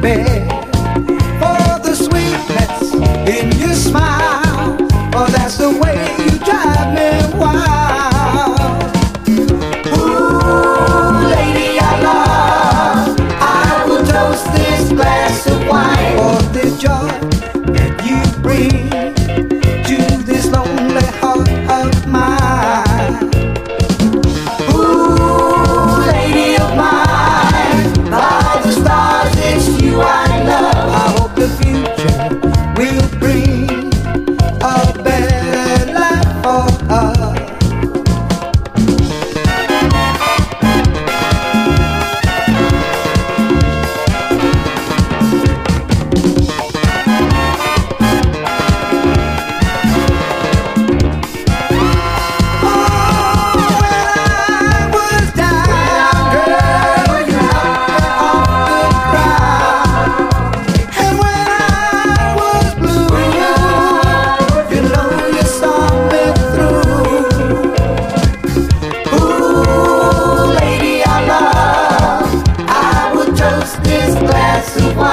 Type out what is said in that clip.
bed for the sweetness in your smile. pass this glass of wine.